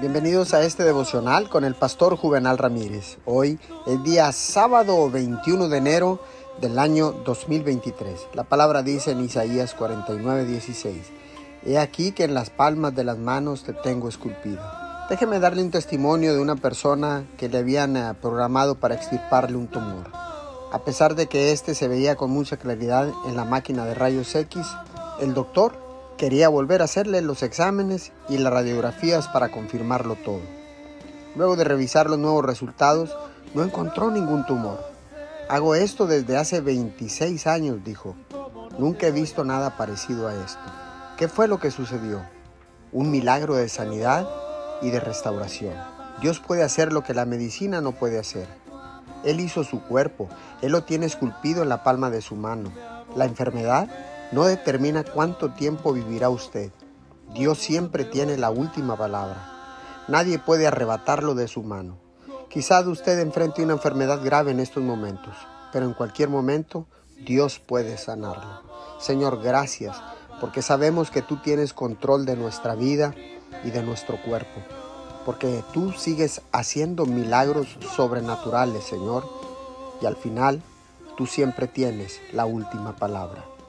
Bienvenidos a este devocional con el pastor Juvenal Ramírez. Hoy el día sábado 21 de enero del año 2023. La palabra dice en Isaías 49, 16. He aquí que en las palmas de las manos te tengo esculpido. Déjeme darle un testimonio de una persona que le habían eh, programado para extirparle un tumor. A pesar de que este se veía con mucha claridad en la máquina de rayos X, el doctor Quería volver a hacerle los exámenes y las radiografías para confirmarlo todo. Luego de revisar los nuevos resultados, no encontró ningún tumor. Hago esto desde hace 26 años, dijo. Nunca he visto nada parecido a esto. ¿Qué fue lo que sucedió? Un milagro de sanidad y de restauración. Dios puede hacer lo que la medicina no puede hacer. Él hizo su cuerpo, Él lo tiene esculpido en la palma de su mano. La enfermedad no determina cuánto tiempo vivirá usted. Dios siempre tiene la última palabra. Nadie puede arrebatarlo de su mano. Quizás usted enfrente una enfermedad grave en estos momentos, pero en cualquier momento Dios puede sanarlo. Señor, gracias, porque sabemos que tú tienes control de nuestra vida y de nuestro cuerpo, porque tú sigues haciendo milagros sobrenaturales, Señor, y al final tú siempre tienes la última palabra.